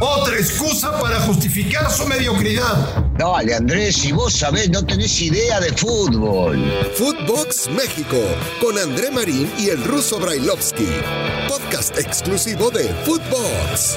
Otra excusa para justificar su mediocridad. Dale, Andrés, si vos sabés, no tenés idea de fútbol. Footbox México, con André Marín y el ruso Brailovsky. Podcast exclusivo de Footbox.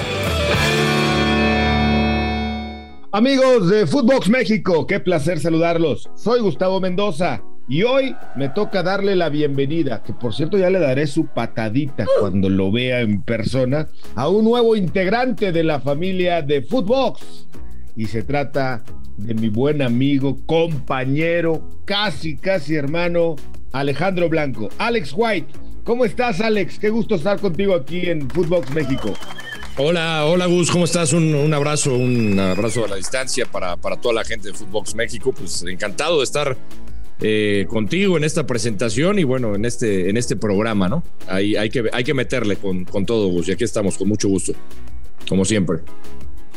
Amigos de Footbox México, qué placer saludarlos. Soy Gustavo Mendoza y hoy me toca darle la bienvenida, que por cierto ya le daré su patadita cuando lo vea en persona, a un nuevo integrante de la familia de Footbox. Y se trata de mi buen amigo, compañero, casi, casi hermano, Alejandro Blanco. Alex White, ¿cómo estás Alex? Qué gusto estar contigo aquí en Footbox México. Hola, hola Gus, ¿cómo estás? Un, abrazo, un abrazo a la distancia para, para toda la gente de Footbox México. Pues encantado de estar eh, contigo en esta presentación y bueno, en este, en este programa, ¿no? Hay, hay, que, hay que meterle con, con todo, Gus, y aquí estamos, con mucho gusto, como siempre.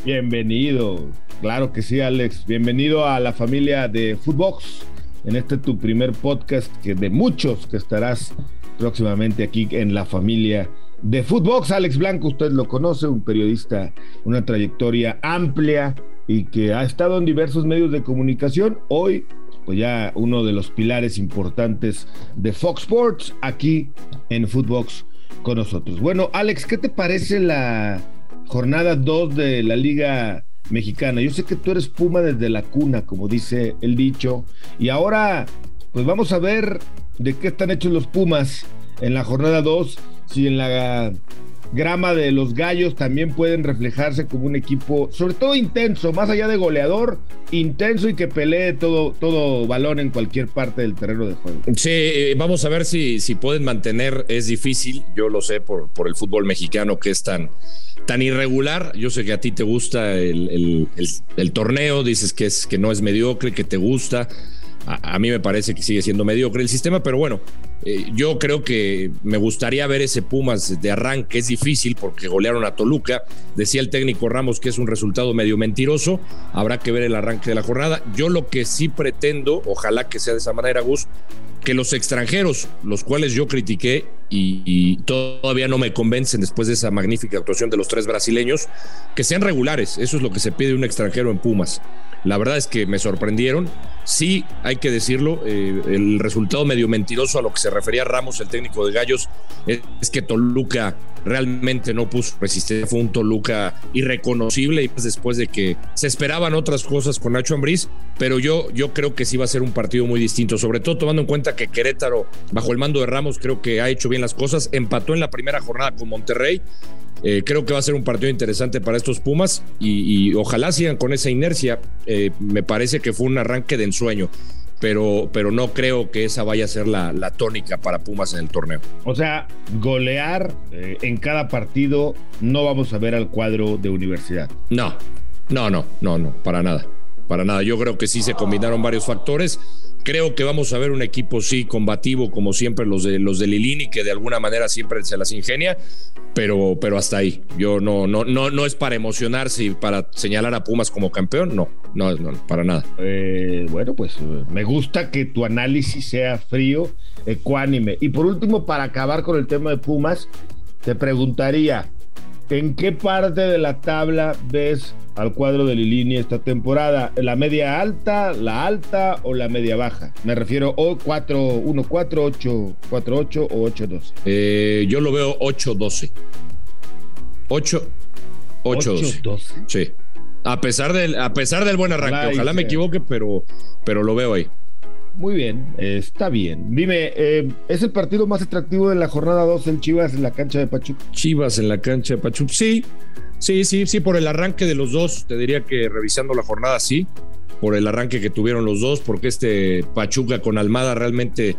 Bienvenido, claro que sí, Alex. Bienvenido a la familia de Footbox. En este tu primer podcast que de muchos que estarás próximamente aquí en la familia de Footbox. Alex Blanco, usted lo conoce, un periodista, una trayectoria amplia y que ha estado en diversos medios de comunicación. Hoy, pues ya uno de los pilares importantes de Fox Sports aquí en Footbox con nosotros. Bueno, Alex, ¿qué te parece la jornada 2 de la Liga Mexicana? Yo sé que tú eres Puma desde la cuna, como dice el dicho, y ahora, pues vamos a ver de qué están hechos los Pumas en la jornada 2 si en la grama de los gallos también pueden reflejarse como un equipo, sobre todo intenso, más allá de goleador, intenso y que pelee todo, todo balón en cualquier parte del terreno de juego. Sí, eh, vamos a ver si, si pueden mantener, es difícil, yo lo sé por, por el fútbol mexicano que es tan, tan irregular, yo sé que a ti te gusta el, el torneo, dices que, es, que no es mediocre, que te gusta a, mí me parece que sigue siendo mediocre el sistema, pero bueno, eh, yo creo que me gustaría ver ese Pumas de arranque. Es difícil porque golearon a Toluca. Decía el técnico Ramos que es un resultado medio mentiroso. Habrá que ver el arranque de la jornada. Yo lo que sí pretendo, ojalá que sea de esa manera, Gus, que los extranjeros, los cuales yo critiqué y, todavía no me convencen después de esa magnífica actuación de los tres brasileños, que sean regulares. Eso es lo que se pide de un extranjero en Pumas. La verdad es que me sorprendieron. Sí, hay que decirlo, eh, el resultado medio mentiroso a lo que se refería Ramos, el técnico de Gallos, es, que Toluca realmente no puso resistencia. Fue un Toluca irreconocible y después de que se esperaban otras cosas con Nacho Ambriz, pero yo, yo creo que sí va a ser un partido muy distinto, sobre todo tomando en cuenta que Querétaro, bajo el mando de Ramos, creo que ha hecho bien las cosas. Empató en la primera jornada con Monterrey eh, creo que va a ser un partido interesante para estos Pumas y, ojalá sigan con esa inercia. Eh, me parece que fue un arranque de ensueño. Pero, pero no creo que esa vaya a ser la, tónica para Pumas en el torneo. O sea, golear eh, en cada partido no vamos a ver al cuadro de universidad. No, no, no, no, no, para nada. Para nada. Yo creo que sí se combinaron varios factores Creo que vamos a ver un equipo, sí, combativo, como siempre los de los de Lilini, que de alguna manera siempre se las ingenia, pero, pero hasta ahí. Yo no, no, no, no es para emocionarse y para señalar a Pumas como campeón, no, no, para nada. Eh, bueno, pues me gusta que tu análisis sea frío, ecuánime. Y por último, para acabar con el tema de Pumas, te preguntaría, ¿en qué parte de la tabla ves al cuadro de Lilini esta temporada? ¿La media alta, la alta o la media baja? Me refiero o 4, 1, 4, 8, 4, 8 o 8, 12. Eh, yo lo veo 8, 12. 8, 8, 12. Sí. A pesar del, a pesar del buen arranque. Ojalá me equivoque, pero, pero lo veo ahí. Muy bien, está bien. Dime, eh, ¿es el partido más atractivo de la jornada 2 el Chivas en la cancha de Pachuca? Chivas en la cancha de Pachuca, sí. Sí, sí, sí, por el arranque de los dos, te diría que revisando la jornada, sí, por el arranque que tuvieron los dos, porque este Pachuca con Almada realmente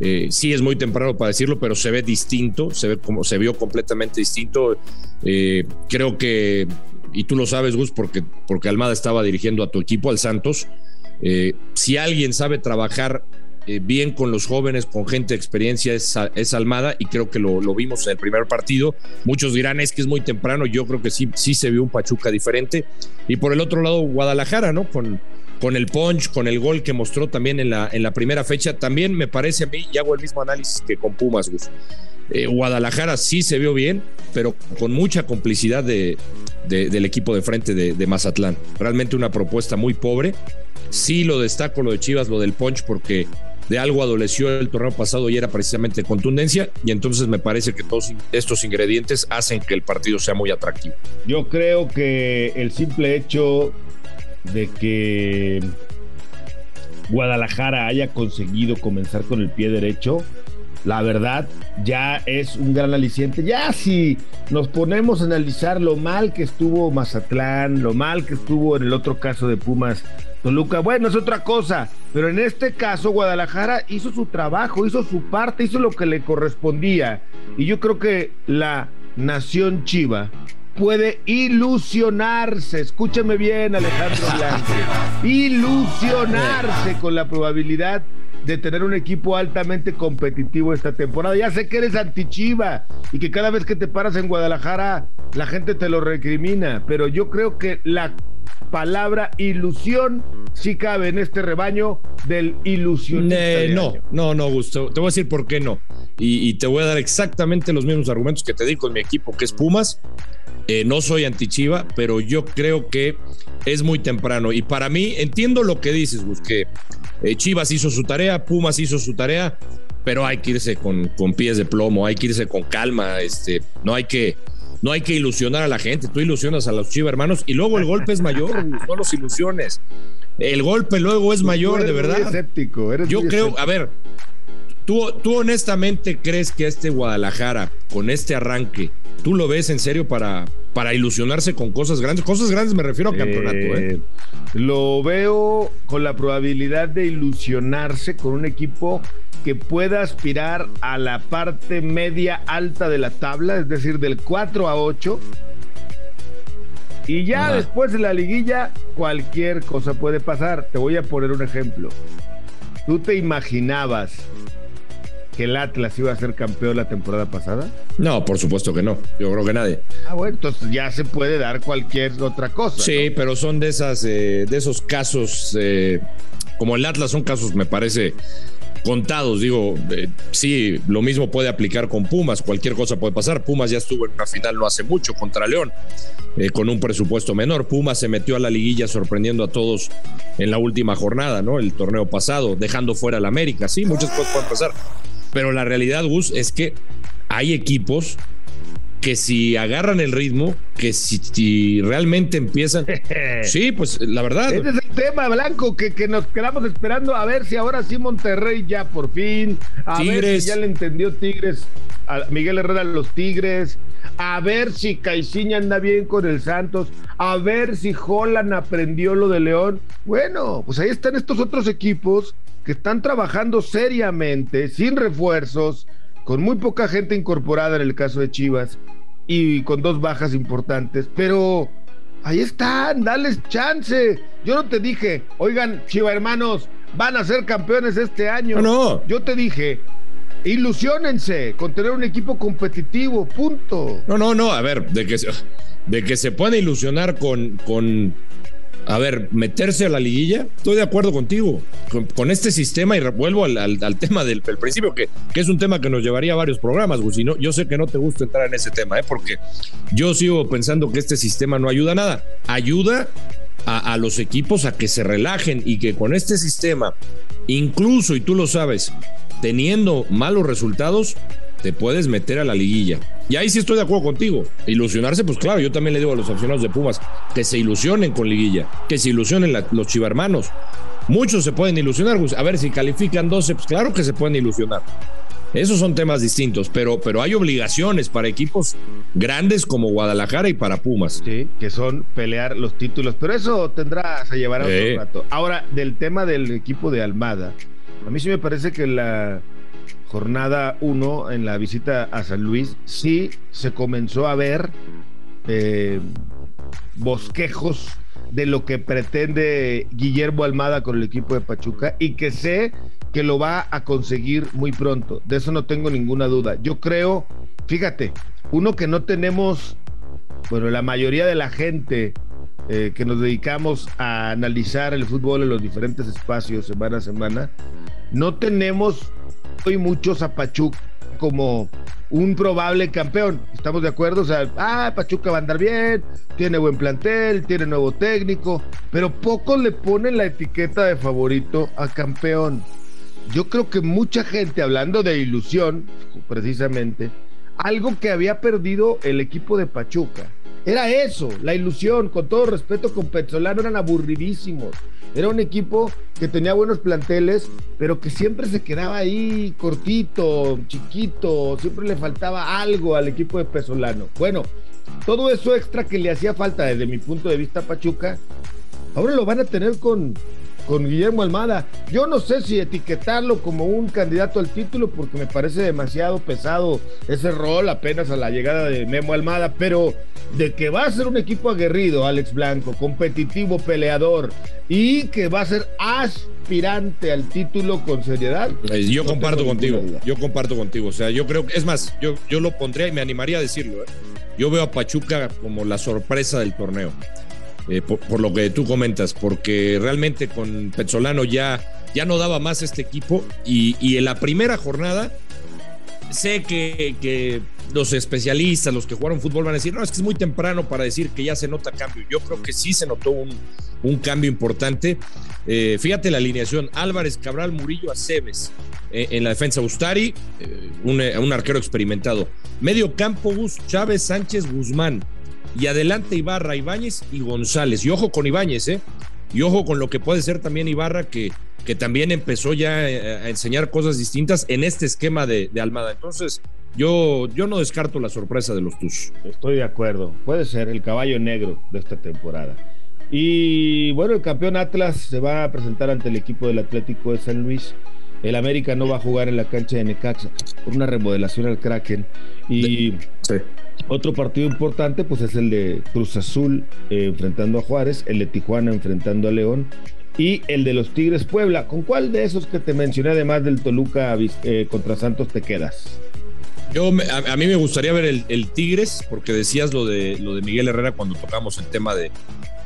eh, sí es muy temprano para decirlo, pero se ve distinto, se ve como se vio completamente distinto. Eh, creo que, y tú lo sabes, Gus, porque, porque Almada estaba dirigiendo a tu equipo, al Santos. Eh, si alguien sabe trabajar eh, bien con los jóvenes, con gente de experiencia, es, Almada y creo que lo, vimos en el primer partido. Muchos dirán es que es muy temprano, yo creo que sí, sí se vio un Pachuca diferente. Y por el otro lado, Guadalajara, ¿no? Con, con el punch, con el gol que mostró también en la, en la primera fecha, también me parece a mí, y hago el mismo análisis que con Pumas. Eh, Guadalajara sí se vio bien, pero con mucha complicidad de, del equipo de frente de, de, Mazatlán. Realmente una propuesta muy pobre. Sí lo destaco lo de Chivas, lo del punch, porque de algo adoleció el torneo pasado y era precisamente contundencia. Y entonces me parece que todos estos ingredientes hacen que el partido sea muy atractivo. Yo creo que el simple hecho de que Guadalajara haya conseguido comenzar con el pie derecho, la verdad ya es un gran aliciente. Ya si nos ponemos a analizar lo mal que estuvo Mazatlán, lo mal que estuvo en el otro caso de Pumas Toluca, bueno, es otra cosa, pero en este caso Guadalajara hizo su trabajo, hizo su parte, hizo lo que le correspondía. Y yo creo que la nación chiva puede ilusionarse, escúcheme bien Alejandro Blanco, ilusionarse con la probabilidad de tener un equipo altamente competitivo esta temporada. Ya sé que eres antichiva y que cada vez que te paras en Guadalajara la gente te lo recrimina, pero yo creo que la palabra ilusión sí cabe en este rebaño del ilusionista. Eh, no, no, no, Gusto. Te voy a decir por qué no. Y, y, te voy a dar exactamente los mismos argumentos que te di con mi equipo, que es Pumas. Eh, no soy anti-Chiva, pero yo creo que es muy temprano. Y para mí, entiendo lo que dices, Gus, que eh, Chivas hizo su tarea, Pumas hizo su tarea, pero hay que irse con, con pies de plomo, hay que irse con calma. Este, no hay que no hay que ilusionar a la gente, tú ilusionas a los Chivas hermanos y luego el golpe es mayor, no los ilusiones. El golpe luego es mayor, de verdad. escéptico, Yo creo, a ver, ¿tú, tú honestamente crees que este Guadalajara, con este arranque, tú lo ves en serio para, para ilusionarse con cosas grandes? Cosas grandes me refiero a campeonato, ¿eh? Eh, Lo veo con la probabilidad de ilusionarse con un equipo que pueda aspirar a la parte media alta de la tabla, es decir, del 4 a 8. Y ya Ajá. después de la liguilla, cualquier cosa puede pasar. Te voy a poner un ejemplo. ¿Tú te imaginabas que el Atlas iba a ser campeón la temporada pasada? No, por supuesto que no. Yo creo que nadie. Ah, bueno, entonces ya se puede dar cualquier otra cosa. Sí, ¿no? pero son de esas, eh, de esos casos, eh, como el Atlas, son casos, me parece, contados. Digo, eh, sí, lo mismo puede aplicar con Pumas, cualquier cosa puede pasar. Pumas ya estuvo en una final no hace mucho contra León, eh, con un presupuesto menor. Pumas se metió a la liguilla sorprendiendo a todos en la última jornada, ¿no? El torneo pasado, dejando fuera al América. Sí, muchas cosas pueden pasar. Pero la realidad, Gus, es que hay equipos que si agarran el ritmo, que si, si realmente empiezan. Sí, pues la verdad. Ese es el tema, Blanco, que, que nos quedamos esperando a ver si ahora sí Monterrey ya por fin, a ver Tigres. si ya le entendió Tigres, a Miguel Herrera a los Tigres, a ver si Caiciña anda bien con el Santos, a ver si Holland aprendió lo de León. Bueno, pues ahí están estos otros equipos que están trabajando seriamente, sin refuerzos, con muy poca gente incorporada en el caso de Chivas y con dos bajas importantes, pero ahí están, dales chance. Yo no te dije, oigan, Chiva hermanos, van a ser campeones este año. No, no. Yo te dije, ilusionense con tener un equipo competitivo, punto. No, no, no. A ver, de que se, de que se puede ilusionar con, con, a ver, meterse a la liguilla, estoy de acuerdo contigo. Con, este sistema, y vuelvo al, al, tema del, principio, que, que, es un tema que nos llevaría a varios programas, Gus. No, yo sé que no te gusta entrar en ese tema, ¿eh? porque yo sigo pensando que este sistema no ayuda a nada. Ayuda a los equipos a que se relajen y que con este sistema, incluso, y tú lo sabes, teniendo malos resultados, te puedes meter a la liguilla. Y ahí sí estoy de acuerdo contigo. Ilusionarse, pues claro, yo también le digo a los aficionados de Pumas que se ilusionen con liguilla, que se ilusionen la, los chivarmanos. Muchos se pueden ilusionar. A ver, si califican 12, pues claro que se pueden ilusionar. Esos son temas distintos, pero, pero hay obligaciones para equipos grandes como Guadalajara y para Pumas. Sí, que son pelear los títulos, pero eso tendrá, se llevará Sí. otro rato. Ahora, del tema del equipo de Almada, a mí sí me parece que la jornada 1 en la visita a San Luis sí se comenzó a ver eh, bosquejos de lo que pretende Guillermo Almada con el equipo de Pachuca y que sé que lo va a conseguir muy pronto. De eso no tengo ninguna duda. Yo creo, fíjate, uno que no tenemos, bueno, la mayoría de la gente eh, que nos dedicamos a analizar el fútbol en los diferentes espacios semana a semana, no tenemos hoy muchos a Pachuca como un probable campeón. ¿Estamos de acuerdo? O sea, ah, Pachuca va a andar bien, tiene buen plantel, tiene nuevo técnico, pero pocos le ponen la etiqueta de favorito a campeón. Yo creo que mucha gente, hablando de ilusión, precisamente, algo que había perdido el equipo de Pachuca. Era eso, la ilusión, con todo respeto con Petzolano, eran aburridísimos. Era un equipo que tenía buenos planteles, pero que siempre se quedaba ahí cortito, chiquito, siempre le faltaba algo al equipo de Pesolano. Bueno, todo eso extra que le hacía falta desde mi punto de vista Pachuca, ahora lo van a tener con, con Guillermo Almada. Yo no sé si etiquetarlo como un candidato al título porque me parece demasiado pesado ese rol apenas a la llegada de Memo Almada, pero de que va a ser un equipo aguerrido, Alex Blanco, competitivo, peleador y que va a ser aspirante al título con seriedad. Eh, yo comparto contigo, yo comparto contigo. O sea, yo creo que, es más, yo, yo lo pondría y me animaría a decirlo. ¿eh? Yo veo a Pachuca como la sorpresa del torneo. Eh, por, lo que tú comentas, porque realmente con Petzolano ya, ya no daba más este equipo y, en la primera jornada sé que, los especialistas, los que jugaron fútbol van a decir, no, es que es muy temprano para decir que ya se nota cambio. Yo creo que sí se notó un, cambio importante. Eh, fíjate la alineación, Álvarez, Cabral, Murillo, Aceves. Eh, en la defensa, Ustari, un, un, arquero experimentado. Medio campo, Chávez, Sánchez, Guzmán y adelante Ibarra, Ibáñez y González. Y ojo con Ibáñez, ¿eh? Y ojo con lo que puede ser también Ibarra, que, que también empezó ya eh, a enseñar cosas distintas en este esquema de, Almada. Entonces, yo, yo no descarto la sorpresa de los Tus. Estoy de acuerdo. Puede ser el caballo negro de esta temporada. Y bueno, el campeón Atlas se va a presentar ante el equipo del Atlético de San Luis. El América no va a jugar en la cancha de Necaxa por una remodelación al Kraken. Y sí. Otro partido importante pues es el de Cruz Azul eh, enfrentando a Juárez, el de Tijuana enfrentando a León y el de los Tigres Puebla. ¿Con cuál de esos que te mencioné además del Toluca eh, contra Santos te quedas? Yo a, mí me gustaría ver el, el, Tigres porque decías lo de lo de Miguel Herrera cuando tocamos el tema de,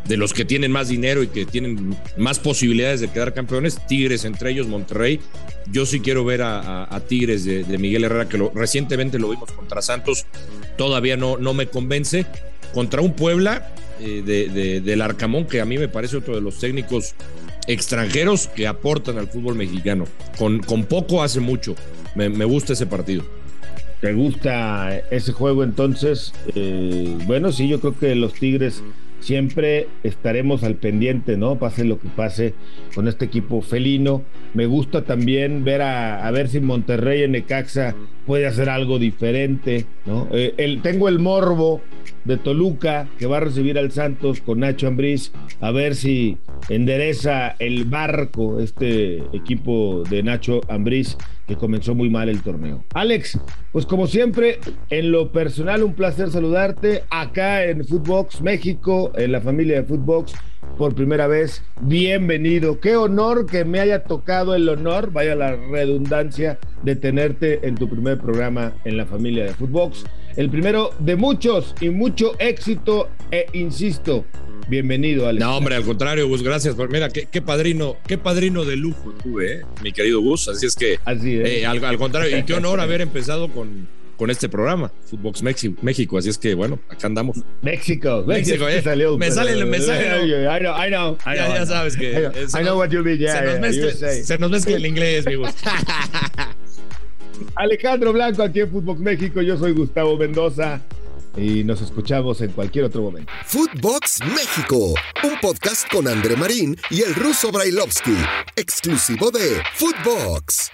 de los que tienen más dinero y que tienen más posibilidades de quedar campeones, Tigres entre ellos, Monterrey. Yo sí quiero ver a, Tigres de, Miguel Herrera, que lo, recientemente lo vimos contra Santos, todavía no, no me convence. Contra un Puebla eh, de, del Arcamón, que a mí me parece otro de los técnicos extranjeros que aportan al fútbol mexicano. Con, con poco hace mucho. Me, gusta ese partido. ¿Te gusta ese juego entonces? Eh, bueno, sí, yo creo que los Tigres siempre estaremos al pendiente, ¿no? Pase lo que pase con este equipo felino. Me gusta también ver a, ver si Monterrey en Necaxa puede hacer algo diferente, ¿no? Eh, el, tengo el morbo de Toluca que va a recibir al Santos con Nacho Ambriz, a ver si endereza el barco este equipo de Nacho Ambriz que comenzó muy mal el torneo. Alex, pues como siempre, en lo personal un placer saludarte acá en Footbox México, en la familia de Footbox por primera vez. Bienvenido. Qué honor que me haya tocado el honor, vaya la redundancia, de tenerte en tu primer programa en la familia de Footbox. El primero de muchos y mucho éxito e insisto, Bienvenido, Alex. No, hombre, al contrario, Gus, gracias. Mira, qué, padrino, qué padrino de lujo tuve, ¿eh? mi querido Gus. Así es que, Así eh, al, contrario, y qué honor haber empezado con, con este programa, Footbox México. Así es que, bueno, acá andamos. México, México, eh. salió, me sale, me sale. I know, I know. ya, sabes que. I know, what you mean, yeah, se, nos mezcla, se nos mezcla el inglés, mi Alejandro Blanco aquí en Footbox México. Yo soy Gustavo Mendoza y nos escuchamos en cualquier otro momento. Footbox México, un podcast con André Marín y el ruso Brailovsky, exclusivo de Footbox.